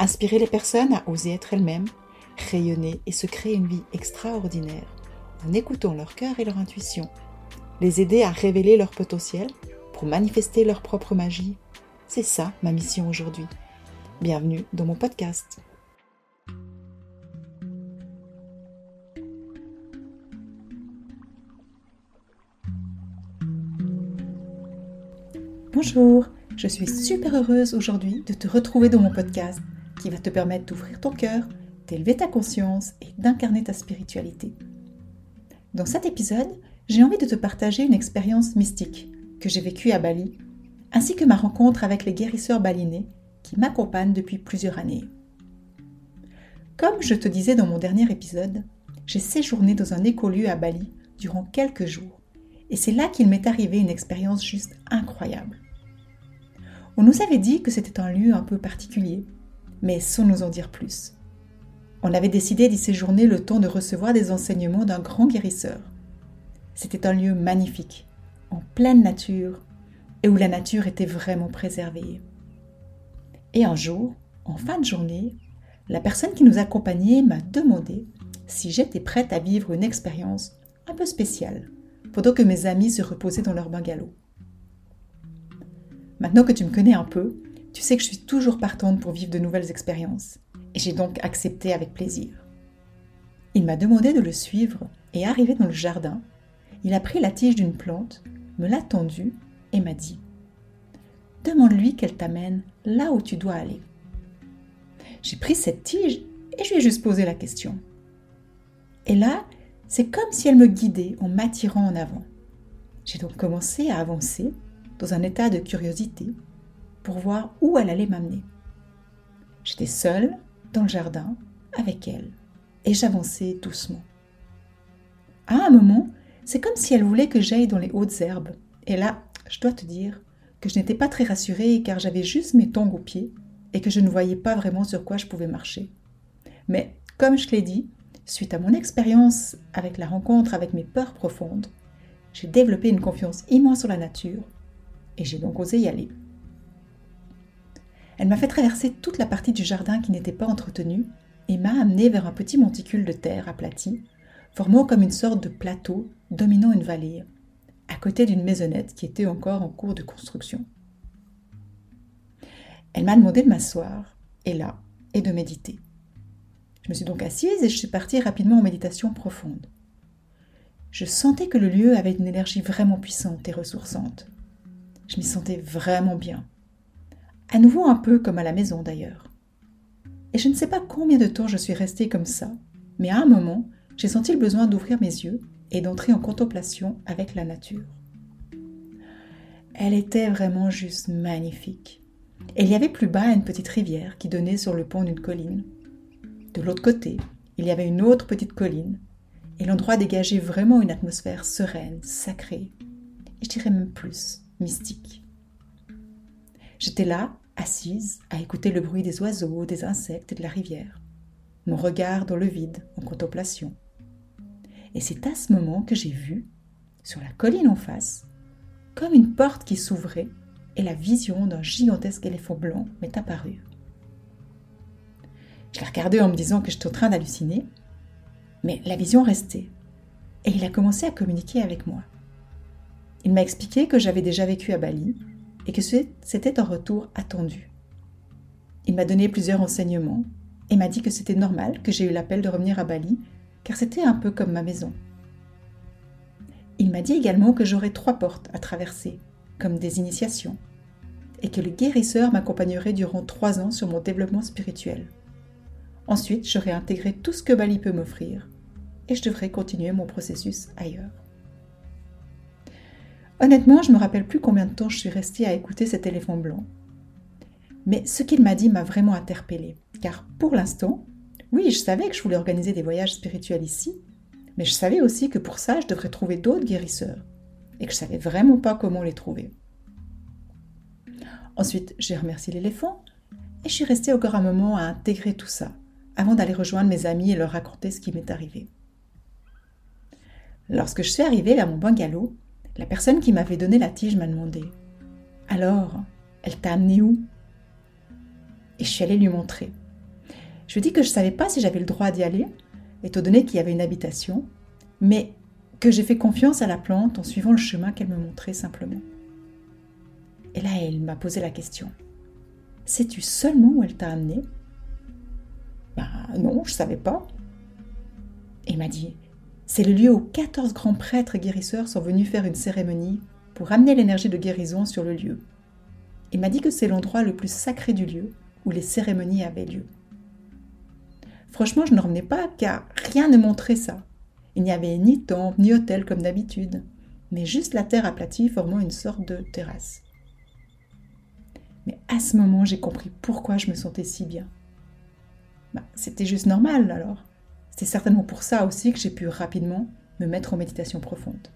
Inspirer les personnes à oser être elles-mêmes, rayonner et se créer une vie extraordinaire en écoutant leur cœur et leur intuition. Les aider à révéler leur potentiel pour manifester leur propre magie. C'est ça ma mission aujourd'hui. Bienvenue dans mon podcast. Bonjour, je suis super heureuse aujourd'hui de te retrouver dans mon podcast qui va te permettre d'ouvrir ton cœur, d'élever ta conscience et d'incarner ta spiritualité. Dans cet épisode, j'ai envie de te partager une expérience mystique que j'ai vécue à Bali, ainsi que ma rencontre avec les guérisseurs balinais qui m'accompagnent depuis plusieurs années. Comme je te disais dans mon dernier épisode, j'ai séjourné dans un écolieu à Bali durant quelques jours, et c'est là qu'il m'est arrivé une expérience juste incroyable. On nous avait dit que c'était un lieu un peu particulier, mais sans nous en dire plus. On avait décidé d'y séjourner le temps de recevoir des enseignements d'un grand guérisseur. C'était un lieu magnifique, en pleine nature, et où la nature était vraiment préservée. Et un jour, en fin de journée, la personne qui nous accompagnait m'a demandé si j'étais prête à vivre une expérience un peu spéciale, pendant que mes amis se reposaient dans leur bungalow. Maintenant que tu me connais un peu, tu sais que je suis toujours partante pour vivre de nouvelles expériences, et j'ai donc accepté avec plaisir. Il m'a demandé de le suivre, et arrivé dans le jardin, il a pris la tige d'une plante, me l'a tendue et m'a dit Demande-lui qu'elle t'amène là où tu dois aller. J'ai pris cette tige et je lui ai juste posé la question. Et là, c'est comme si elle me guidait en m'attirant en avant. J'ai donc commencé à avancer dans un état de curiosité pour voir où elle allait m'amener. J'étais seule dans le jardin avec elle et j'avançais doucement. À un moment, c'est comme si elle voulait que j'aille dans les hautes herbes. Et là, je dois te dire que je n'étais pas très rassurée car j'avais juste mes tongs aux pieds et que je ne voyais pas vraiment sur quoi je pouvais marcher. Mais comme je l'ai dit, suite à mon expérience avec la rencontre avec mes peurs profondes, j'ai développé une confiance immense sur la nature et j'ai donc osé y aller. Elle m'a fait traverser toute la partie du jardin qui n'était pas entretenue et m'a amené vers un petit monticule de terre aplati, formant comme une sorte de plateau dominant une vallée, à côté d'une maisonnette qui était encore en cours de construction. Elle m'a demandé de m'asseoir, et là, et de méditer. Je me suis donc assise et je suis partie rapidement en méditation profonde. Je sentais que le lieu avait une énergie vraiment puissante et ressourçante. Je m'y sentais vraiment bien à nouveau un peu comme à la maison d'ailleurs. Et je ne sais pas combien de temps je suis restée comme ça, mais à un moment, j'ai senti le besoin d'ouvrir mes yeux et d'entrer en contemplation avec la nature. Elle était vraiment juste magnifique. Il y avait plus bas une petite rivière qui donnait sur le pont d'une colline. De l'autre côté, il y avait une autre petite colline, et l'endroit dégageait vraiment une atmosphère sereine, sacrée, et je dirais même plus, mystique. J'étais là, assise, à écouter le bruit des oiseaux, des insectes et de la rivière, mon regard dans le vide, en contemplation. Et c'est à ce moment que j'ai vu, sur la colline en face, comme une porte qui s'ouvrait et la vision d'un gigantesque éléphant blanc m'est apparue. Je l'ai regardé en me disant que j'étais en train d'halluciner, mais la vision restait, et il a commencé à communiquer avec moi. Il m'a expliqué que j'avais déjà vécu à Bali et que c'était un retour attendu. Il m'a donné plusieurs enseignements et m'a dit que c'était normal que j'ai eu l'appel de revenir à Bali, car c'était un peu comme ma maison. Il m'a dit également que j'aurais trois portes à traverser, comme des initiations, et que le guérisseur m'accompagnerait durant trois ans sur mon développement spirituel. Ensuite, j'aurais intégré tout ce que Bali peut m'offrir, et je devrais continuer mon processus ailleurs. Honnêtement, je ne me rappelle plus combien de temps je suis restée à écouter cet éléphant blanc. Mais ce qu'il m'a dit m'a vraiment interpellée, car pour l'instant, Oui, je savais que je voulais organiser des voyages spirituels ici, mais je savais aussi que pour ça, je devrais trouver d'autres guérisseurs, et que je savais vraiment pas comment les trouver. Ensuite, j'ai remercié l'éléphant, et je suis restée encore un moment à intégrer tout ça, avant d'aller rejoindre mes amis et leur raconter ce qui m'est arrivé. Lorsque je suis arrivée vers mon bungalow, la personne qui m'avait donné la tige m'a demandé Alors, elle t'a amené où? Et je suis allée lui montrer. Je lui ai dit que je ne savais pas si j'avais le droit d'y aller, étant donné qu'il y avait une habitation, mais que j'ai fait confiance à la plante en suivant le chemin qu'elle me montrait simplement. Et là, elle m'a posé la question. Sais-tu seulement où elle t'a amené? Ben non, je savais pas. Et m'a dit c'est le lieu où 14 grands prêtres guérisseurs sont venus faire une cérémonie pour amener l'énergie de guérison sur le lieu. Il m'a dit que c'est l'endroit le plus sacré du lieu où les cérémonies avaient lieu. Franchement, je ne revenais pas car rien ne montrait ça. Il n'y avait ni temple ni hôtel comme d'habitude, mais juste la terre aplatie formant une sorte de terrasse. Mais à ce moment, j'ai compris pourquoi je me sentais si bien. Bah, C'était juste normal alors. C'est certainement pour ça aussi que j'ai pu rapidement me mettre en méditation profonde.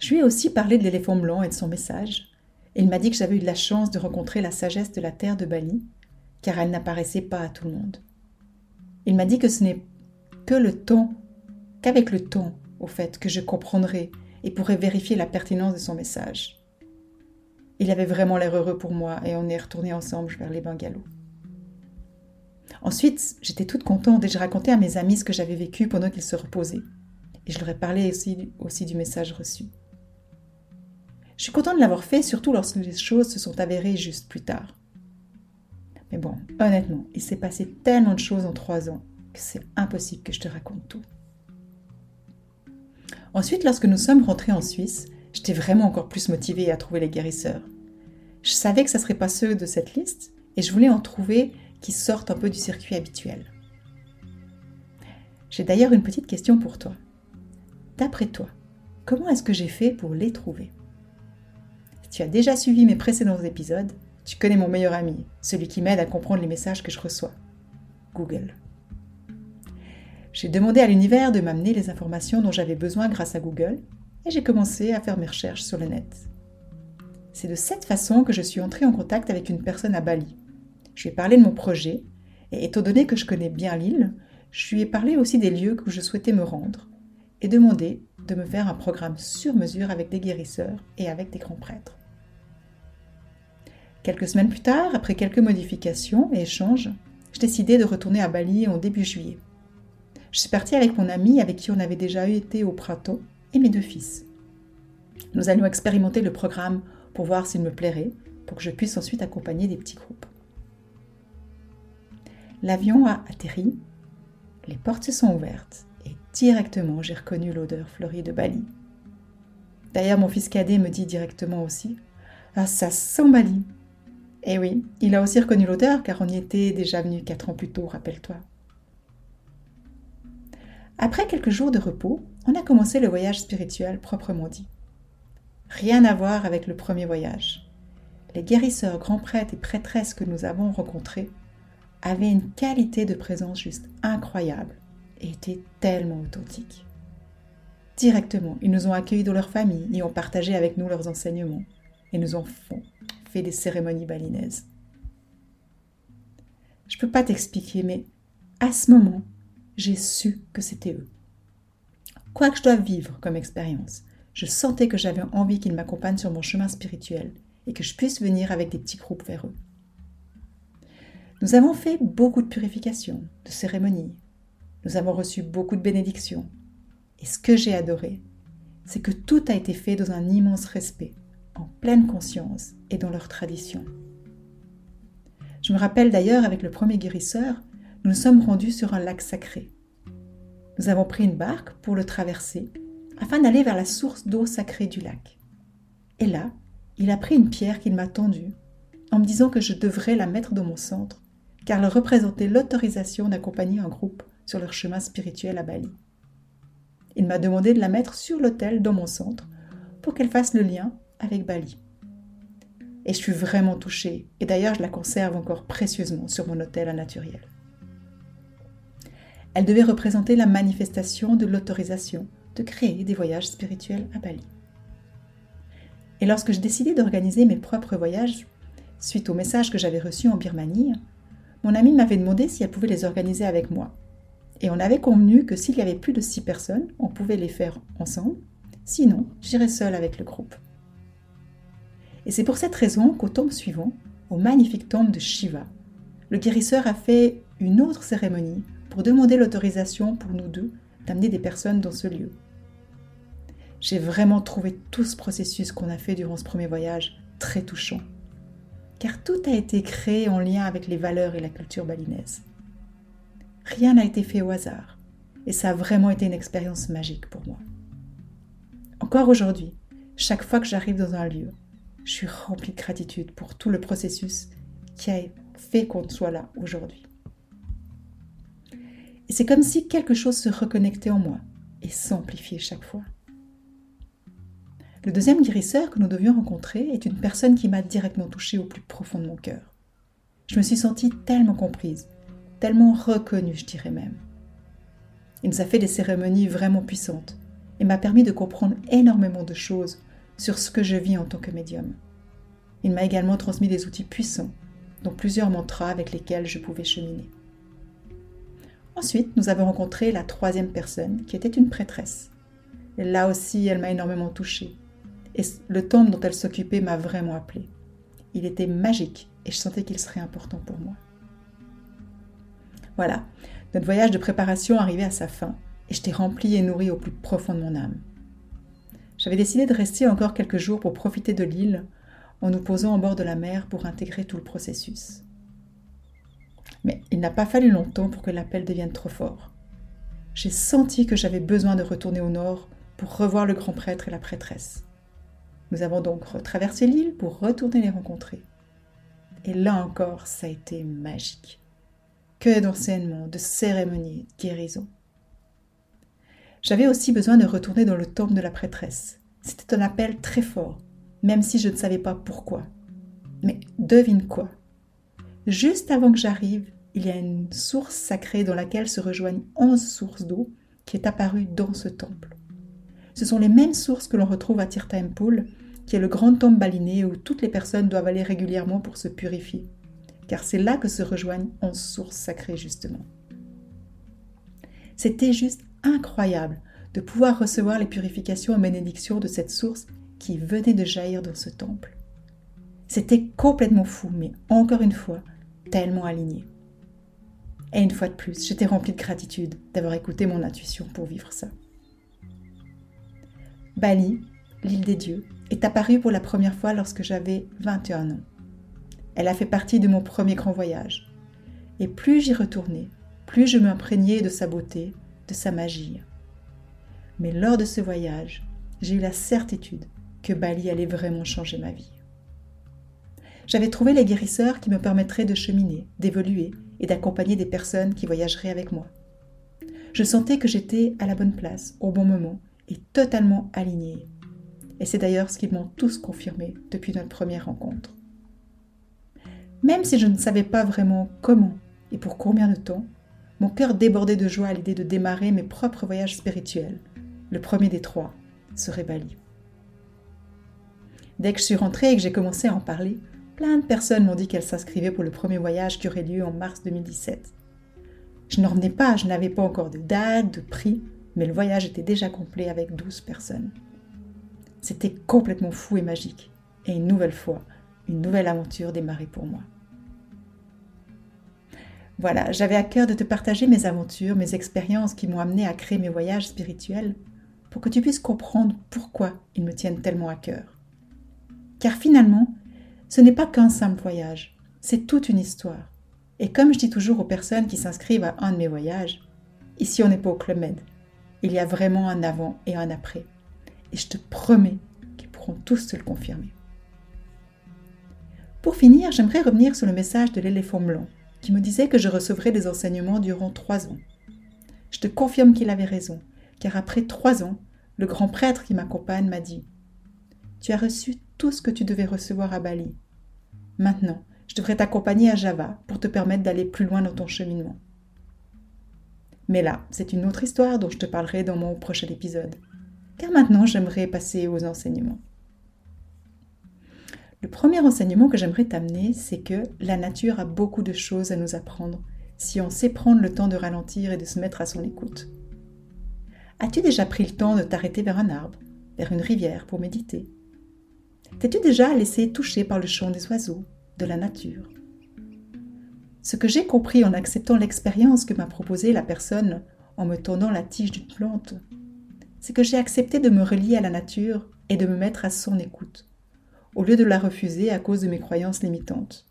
Je lui ai aussi parlé de l'éléphant blanc et de son message. Il m'a dit que j'avais eu de la chance de rencontrer la sagesse de la terre de Bali, car elle n'apparaissait pas à tout le monde. Il m'a dit que ce n'est que le temps, qu'avec le temps, au fait, que je comprendrai et pourrai vérifier la pertinence de son message. Il avait vraiment l'air heureux pour moi et on est retourné ensemble vers les bungalows. Ensuite, j'étais toute contente et je racontais à mes amis ce que j'avais vécu pendant qu'ils se reposaient. Et je leur ai parlé aussi, du message reçu. Je suis contente de l'avoir fait, surtout lorsque les choses se sont avérées juste plus tard. Mais bon, honnêtement, il s'est passé tellement de choses en trois ans que c'est impossible que je te raconte tout. Ensuite, lorsque nous sommes rentrés en Suisse, j'étais vraiment encore plus motivée à trouver les guérisseurs. Je savais que ce ne serait pas ceux de cette liste, et je voulais en trouver qui sortent un peu du circuit habituel. J'ai d'ailleurs une petite question pour toi. D'après toi, comment est-ce que j'ai fait pour les trouver? Si tu as déjà suivi mes précédents épisodes, tu connais mon meilleur ami, celui qui m'aide à comprendre les messages que je reçois. Google. J'ai demandé à l'univers de m'amener les informations dont j'avais besoin grâce à Google et j'ai commencé à faire mes recherches sur le net. C'est de cette façon que je suis entrée en contact avec une personne à Bali, je lui ai parlé de mon projet, et étant donné que je connais bien l'île, je lui ai parlé aussi des lieux où je souhaitais me rendre, et demandé de me faire un programme sur mesure avec des guérisseurs et avec des grands prêtres. Quelques semaines plus tard, après quelques modifications et échanges, je décidai de retourner à Bali en début juillet. Je suis partie avec mon ami avec qui on avait déjà été au printemps et mes deux fils. Nous allions expérimenter le programme pour voir s'il me plairait, pour que je puisse ensuite accompagner des petits groupes. L'avion a atterri, les portes se sont ouvertes et directement j'ai reconnu l'odeur fleurie de Bali. D'ailleurs, mon fils cadet me dit directement aussi Ah, ça sent Bali Eh oui, il a aussi reconnu l'odeur car on y était déjà venu quatre ans plus tôt, rappelle-toi. Après quelques jours de repos, on a commencé le voyage spirituel proprement dit. Rien à voir avec le premier voyage. Les guérisseurs, grands prêtres et prêtresses que nous avons rencontrés avait une qualité de présence juste incroyable et était tellement authentique. Directement, ils nous ont accueillis dans leur famille et ont partagé avec nous leurs enseignements et nous ont fait des cérémonies balinaises. Je ne peux pas t'expliquer, mais à ce moment, j'ai su que c'était eux. Quoi que je doive vivre comme expérience, je sentais que j'avais envie qu'ils m'accompagnent sur mon chemin spirituel et que je puisse venir avec des petits groupes vers eux. Nous avons fait beaucoup de purifications, de cérémonies. Nous avons reçu beaucoup de bénédictions. Et ce que j'ai adoré, c'est que tout a été fait dans un immense respect, en pleine conscience et dans leur tradition. Je me rappelle d'ailleurs avec le premier guérisseur, nous nous sommes rendus sur un lac sacré. Nous avons pris une barque pour le traverser afin d'aller vers la source d'eau sacrée du lac. Et là, il a pris une pierre qu'il m'a tendue en me disant que je devrais la mettre dans mon centre car elle représentait l'autorisation d'accompagner un groupe sur leur chemin spirituel à Bali. Il m'a demandé de la mettre sur l'autel dans mon centre pour qu'elle fasse le lien avec Bali. Et je suis vraiment touchée, et d'ailleurs je la conserve encore précieusement sur mon autel à naturel. Elle devait représenter la manifestation de l'autorisation de créer des voyages spirituels à Bali. Et lorsque j'ai décidé d'organiser mes propres voyages, suite au message que j'avais reçu en Birmanie, mon amie m'avait demandé si elle pouvait les organiser avec moi. Et on avait convenu que s'il y avait plus de six personnes, on pouvait les faire ensemble. Sinon, j'irais seule avec le groupe. Et c'est pour cette raison qu'au temple suivant, au magnifique temple de Shiva, le guérisseur a fait une autre cérémonie pour demander l'autorisation pour nous deux d'amener des personnes dans ce lieu. J'ai vraiment trouvé tout ce processus qu'on a fait durant ce premier voyage très touchant, car tout a été créé en lien avec les valeurs et la culture balinaise. Rien n'a été fait au hasard, et ça a vraiment été une expérience magique pour moi. Encore aujourd'hui, chaque fois que j'arrive dans un lieu, je suis remplie de gratitude pour tout le processus qui a fait qu'on soit là aujourd'hui. Et c'est comme si quelque chose se reconnectait en moi et s'amplifiait chaque fois. Le deuxième guérisseur que nous devions rencontrer est une personne qui m'a directement touchée au plus profond de mon cœur. Je me suis sentie tellement comprise, tellement reconnue, je dirais même. Il nous a fait des cérémonies vraiment puissantes et m'a permis de comprendre énormément de choses sur ce que je vis en tant que médium. Il m'a également transmis des outils puissants, dont plusieurs mantras avec lesquels je pouvais cheminer. Ensuite, nous avons rencontré la troisième personne, qui était une prêtresse. Là aussi, elle m'a énormément touchée. Et le temple dont elle s'occupait m'a vraiment appelée. Il était magique et je sentais qu'il serait important pour moi. Voilà, notre voyage de préparation arrivait à sa fin et j'étais remplie et nourrie au plus profond de mon âme. J'avais décidé de rester encore quelques jours pour profiter de l'île en nous posant en bord de la mer pour intégrer tout le processus. Mais il n'a pas fallu longtemps pour que l'appel devienne trop fort. J'ai senti que j'avais besoin de retourner au nord pour revoir le grand prêtre et la prêtresse. Nous avons donc retraversé l'île pour retourner les rencontrer. Et là encore, ça a été magique. Que d'enseignements, de cérémonies, de guérison. J'avais aussi besoin de retourner dans le temple de la prêtresse. C'était un appel très fort, même si je ne savais pas pourquoi. Mais devine quoi? Juste avant que j'arrive, il y a une source sacrée dans laquelle se rejoignent onze sources d'eau qui est apparue dans ce temple. Ce sont les mêmes sources que l'on retrouve à Tirthampul, qui est le grand temple baliné où toutes les personnes doivent aller régulièrement pour se purifier, car c'est là que se rejoignent onze sources sacrées justement. C'était juste incroyable de pouvoir recevoir les purifications et bénédictions de cette source qui venait de jaillir dans ce temple. C'était complètement fou, mais encore une fois, tellement aligné. Et une fois de plus, j'étais remplie de gratitude d'avoir écouté mon intuition pour vivre ça. Bali, l'île des dieux, est apparue pour la première fois lorsque j'avais 21 ans. Elle a fait partie de mon premier grand voyage. Et plus j'y retournais, plus je m'imprégnais de sa beauté, de sa magie. Mais lors de ce voyage, j'ai eu la certitude que Bali allait vraiment changer ma vie. J'avais trouvé les guérisseurs qui me permettraient de cheminer, d'évoluer et d'accompagner des personnes qui voyageraient avec moi. Je sentais que j'étais à la bonne place, au bon moment et totalement alignée. Et c'est d'ailleurs ce qu'ils m'ont tous confirmé depuis notre première rencontre. Même si je ne savais pas vraiment comment et pour combien de temps, mon cœur débordait de joie à l'idée de démarrer mes propres voyages spirituels. Le premier des trois serait Bali. Dès que je suis rentrée et que j'ai commencé à en parler, plein de personnes m'ont dit qu'elles s'inscrivaient pour le premier voyage qui aurait lieu en mars 2017. Je n'en revenais pas, je n'avais pas encore de date, de prix, mais le voyage était déjà complet avec 12 personnes. C'était complètement fou et magique. Et une nouvelle fois, une nouvelle aventure démarrait pour moi. Voilà, j'avais à cœur de te partager mes aventures, mes expériences qui m'ont amené à créer mes voyages spirituels pour que tu puisses comprendre pourquoi ils me tiennent tellement à cœur. Car finalement, ce n'est pas qu'un simple voyage, c'est toute une histoire. Et comme je dis toujours aux personnes qui s'inscrivent à un de mes voyages, ici on n'est pas au Club Med. Il y a vraiment un avant et un après. Et je te promets qu'ils pourront tous te le confirmer. Pour finir, j'aimerais revenir sur le message de l'éléphant blanc qui me disait que je recevrais des enseignements durant trois ans. Je te confirme qu'il avait raison, car après trois ans, le grand prêtre qui m'accompagne m'a dit Tu as reçu tout ce que tu devais recevoir à Bali. Maintenant, je devrais t'accompagner à Java pour te permettre d'aller plus loin dans ton cheminement. Mais là, c'est une autre histoire dont je te parlerai dans mon prochain épisode. Car maintenant, j'aimerais passer aux enseignements. Le premier enseignement que j'aimerais t'amener, c'est que la nature a beaucoup de choses à nous apprendre si on sait prendre le temps de ralentir et de se mettre à son écoute. As-tu déjà pris le temps de t'arrêter vers un arbre, vers une rivière pour méditer? T'es-tu déjà laissé toucher par le chant des oiseaux, de la nature? Ce que j'ai compris en acceptant l'expérience que m'a proposée la personne en me tendant la tige d'une plante, c'est que j'ai accepté de me relier à la nature et de me mettre à son écoute au lieu de la refuser à cause de mes croyances limitantes.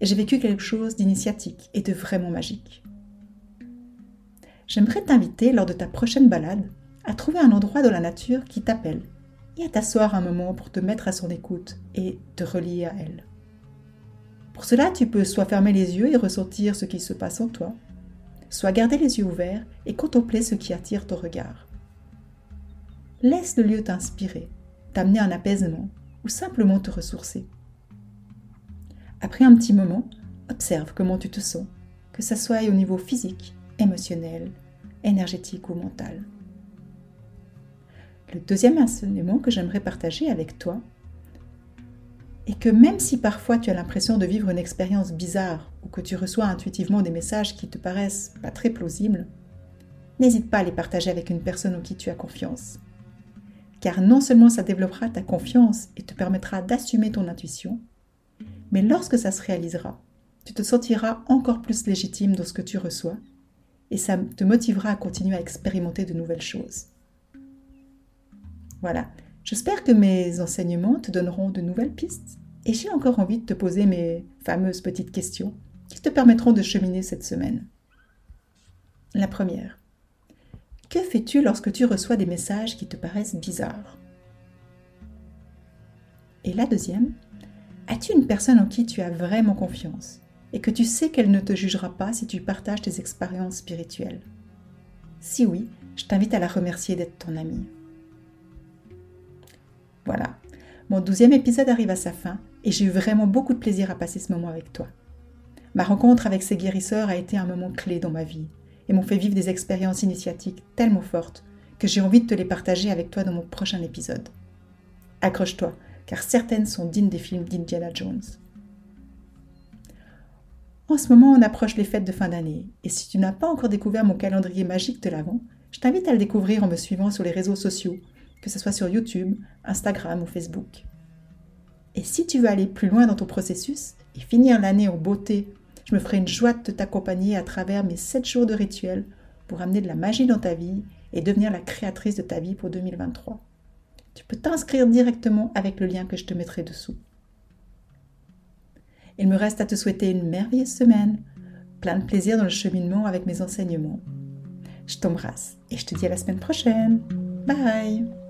J'ai vécu quelque chose d'initiatique et de vraiment magique. J'aimerais t'inviter lors de ta prochaine balade à trouver un endroit dans la nature qui t'appelle et à t'asseoir un moment pour te mettre à son écoute et te relier à elle. Pour cela, tu peux soit fermer les yeux et ressentir ce qui se passe en toi, soit garder les yeux ouverts et contempler ce qui attire ton regard. Laisse le lieu t'inspirer, t'amener un apaisement ou simplement te ressourcer. Après un petit moment, observe comment tu te sens, que ce soit au niveau physique, émotionnel, énergétique ou mental. Le deuxième enseignement que j'aimerais partager avec toi est que même si parfois tu as l'impression de vivre une expérience bizarre ou que tu reçois intuitivement des messages qui te paraissent pas très plausibles, n'hésite pas à les partager avec une personne en qui tu as confiance car non seulement ça développera ta confiance et te permettra d'assumer ton intuition, mais lorsque ça se réalisera, tu te sentiras encore plus légitime dans ce que tu reçois et ça te motivera à continuer à expérimenter de nouvelles choses. Voilà, j'espère que mes enseignements te donneront de nouvelles pistes et j'ai encore envie de te poser mes fameuses petites questions qui te permettront de cheminer cette semaine. La première. Que fais-tu lorsque tu reçois des messages qui te paraissent bizarres? Et la deuxième, as-tu une personne en qui tu as vraiment confiance et que tu sais qu'elle ne te jugera pas si tu partages tes expériences spirituelles? Si oui, je t'invite à la remercier d'être ton amie. Voilà, mon douzième épisode arrive à sa fin et j'ai eu vraiment beaucoup de plaisir à passer ce moment avec toi. Ma rencontre avec ces guérisseurs a été un moment clé dans ma vie et m'ont fait vivre des expériences initiatiques tellement fortes que j'ai envie de te les partager avec toi dans mon prochain épisode. Accroche-toi, car certaines sont dignes des films d'Indiana Jones. En ce moment, on approche les fêtes de fin d'année, et si tu n'as pas encore découvert mon calendrier magique de l'Avent, je t'invite à le découvrir en me suivant sur les réseaux sociaux, que ce soit sur YouTube, Instagram ou Facebook. Et si tu veux aller plus loin dans ton processus et finir l'année en beauté je me ferai une joie de t'accompagner à travers mes 7 jours de rituel pour amener de la magie dans ta vie et devenir la créatrice de ta vie pour 2023. Tu peux t'inscrire directement avec le lien que je te mettrai dessous. Il me reste à te souhaiter une merveilleuse semaine, plein de plaisir dans le cheminement avec mes enseignements. Je t'embrasse et je te dis à la semaine prochaine. Bye